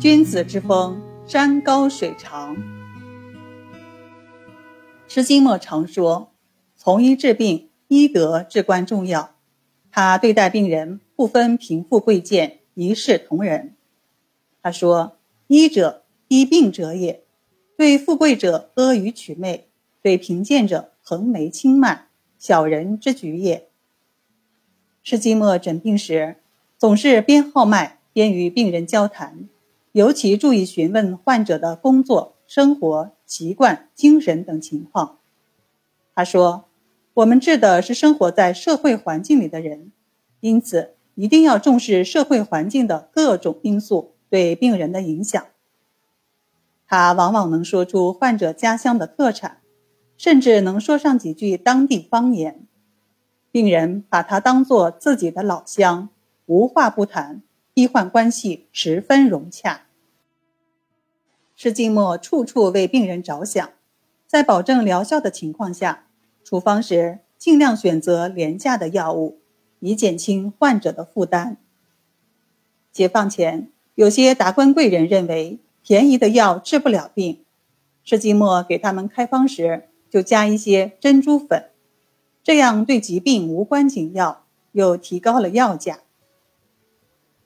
君子之风，山高水长。施金墨常说：“从医治病，医德至关重要。”他对待病人不分贫富贵贱，一视同仁。他说：“医者，医病者也。对富贵者阿谀取媚，对贫贱者横眉轻慢，小人之举也。”施金墨诊病时，总是边号脉边与病人交谈，尤其注意询问患者的工作、生活习惯、精神等情况。他说：“我们治的是生活在社会环境里的人，因此一定要重视社会环境的各种因素对病人的影响。”他往往能说出患者家乡的特产，甚至能说上几句当地方言。病人把他当作自己的老乡，无话不谈，医患关系十分融洽。施金墨处处为病人着想，在保证疗效的情况下，处方时尽量选择廉价的药物，以减轻患者的负担。解放前，有些达官贵人认为便宜的药治不了病，施金墨给他们开方时就加一些珍珠粉。这样对疾病无关紧要，又提高了药价。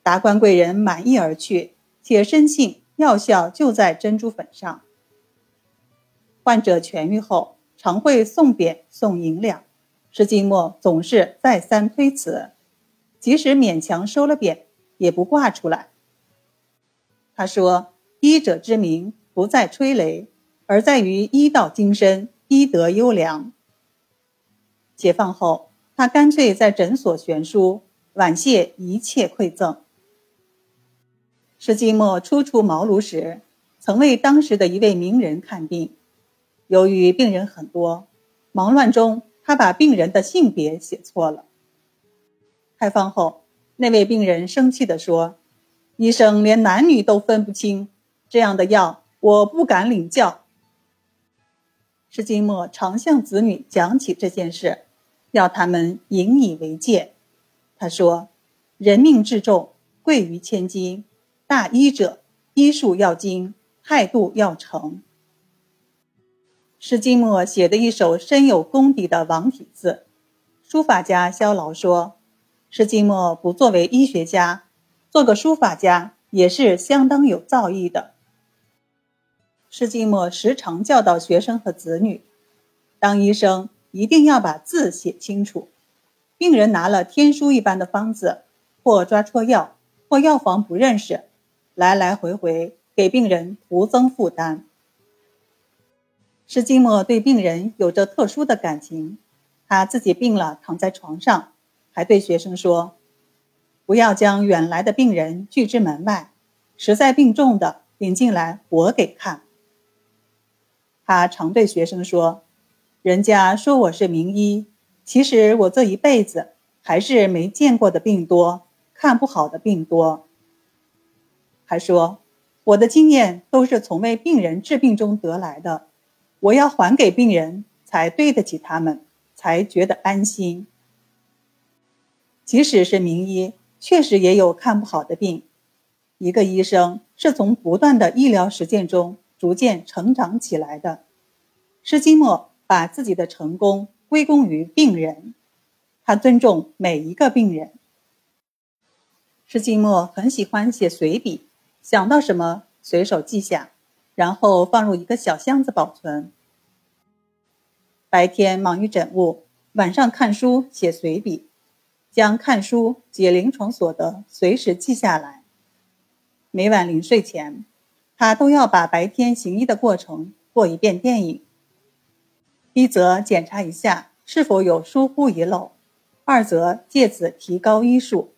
达官贵人满意而去，且深信药效就在珍珠粉上。患者痊愈后，常会送匾送银两，施金墨总是再三推辞，即使勉强收了匾，也不挂出来。他说：“医者之名不在吹雷，而在于医道精深，医德优良。”解放后，他干脆在诊所悬书，婉谢一切馈赠。施金墨初出茅庐时，曾为当时的一位名人看病，由于病人很多，忙乱中他把病人的性别写错了。开方后，那位病人生气地说：“医生连男女都分不清，这样的药我不敢领教。”施金墨常向子女讲起这件事。要他们引以为戒。他说：“人命至重，贵于千金。大医者，医术要精，态度要诚。”施金墨写的一首深有功底的王体字。书法家萧劳说：“施金墨不作为医学家，做个书法家也是相当有造诣的。”施金墨时常教导学生和子女：“当医生。”一定要把字写清楚。病人拿了天书一般的方子，或抓错药，或药房不认识，来来回回给病人徒增负担。施金墨对病人有着特殊的感情，他自己病了，躺在床上，还对学生说：“不要将远来的病人拒之门外，实在病重的领进来，我给看。”他常对学生说。人家说我是名医，其实我这一辈子还是没见过的病多，看不好的病多。还说我的经验都是从为病人治病中得来的，我要还给病人，才对得起他们，才觉得安心。即使是名医，确实也有看不好的病。一个医生是从不断的医疗实践中逐渐成长起来的。施金墨。把自己的成功归功于病人，他尊重每一个病人。施金墨很喜欢写随笔，想到什么随手记下，然后放入一个小箱子保存。白天忙于诊务，晚上看书写随笔，将看书解临床所得随时记下来。每晚临睡前，他都要把白天行医的过程过一遍电影。一则检查一下是否有疏忽遗漏，二则借此提高医术。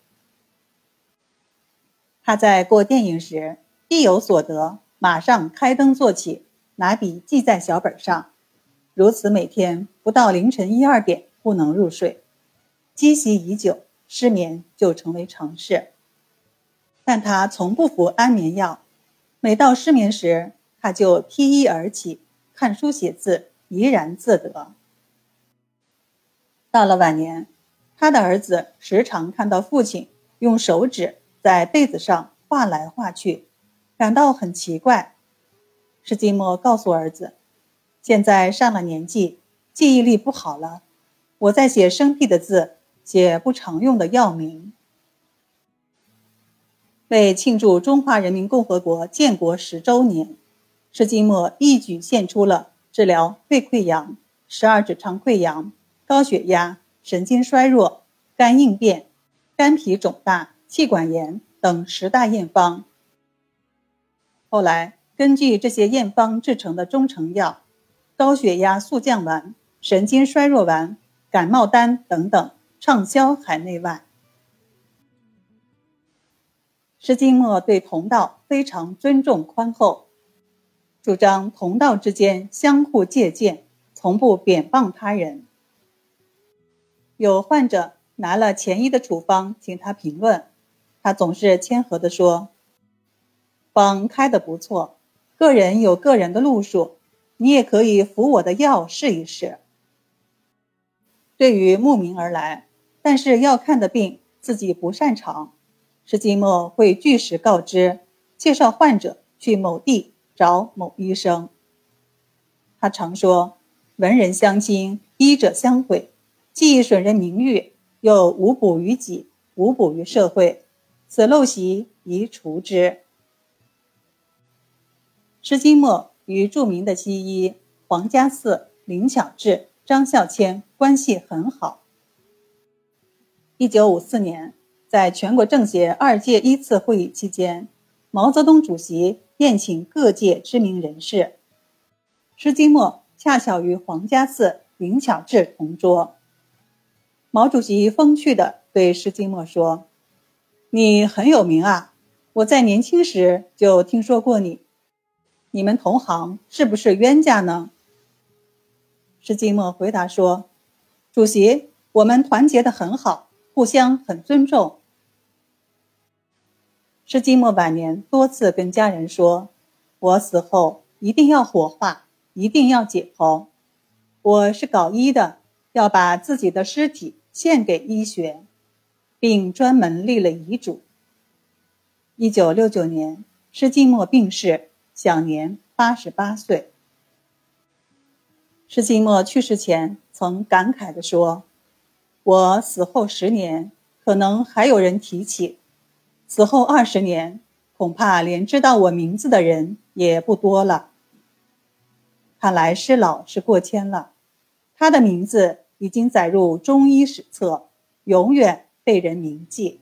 他在过电影时，一有所得，马上开灯做起，拿笔记在小本上，如此每天不到凌晨一二点不能入睡，积习已久，失眠就成为常事。但他从不服安眠药，每到失眠时，他就披衣而起，看书写字。怡然自得。到了晚年，他的儿子时常看到父亲用手指在被子上画来画去，感到很奇怪。施金墨告诉儿子：“现在上了年纪，记忆力不好了。我在写生僻的字，写不常用的药名。”为庆祝中华人民共和国建国十周年，施金墨一举献出了治疗肺溃疡、十二指肠溃疡、高血压、神经衰弱、肝硬变、肝脾肿大、气管炎等十大验方。后来，根据这些验方制成的中成药，高血压速降丸、神经衰弱丸、感冒丹等等畅销海内外。施金墨对同道非常尊重宽厚，主张同道之间相互借鉴，从不贬谤他人。有患者拿了前医的处方请他评论，他总是谦和地说。方开的不错，个人有个人的路数，你也可以服我的药试一试。对于慕名而来，但是要看的病自己不擅长，石金墨会据实告知，介绍患者去某地找某医生。他常说：“文人相亲，医者相会，既损人名誉，又无补于己，无补于社会，此陋习宜除之。”施金墨与著名的西医黄家寺、林巧稚、张孝谦关系很好。一九五四年，在全国政协二届一次会议期间，毛泽东主席宴请各界知名人士，施金墨恰巧与黄家寺、林巧稚同桌。毛主席风趣地对施金墨说：“你很有名啊，我在年轻时就听说过你。”你们同行是不是冤家呢？施金默回答说：“主席，我们团结的很好，互相很尊重。”施金默晚年多次跟家人说：“我死后一定要火化，一定要解剖。我是搞医的，要把自己的尸体献给医学，并专门立了遗嘱。”一九六九年，施金墨病逝。享年八十八岁。施金墨去世前曾感慨地说：“我死后十年，可能还有人提起；死后二十年，恐怕连知道我名字的人也不多了。”看来施老是过谦了，他的名字已经载入中医史册，永远被人铭记。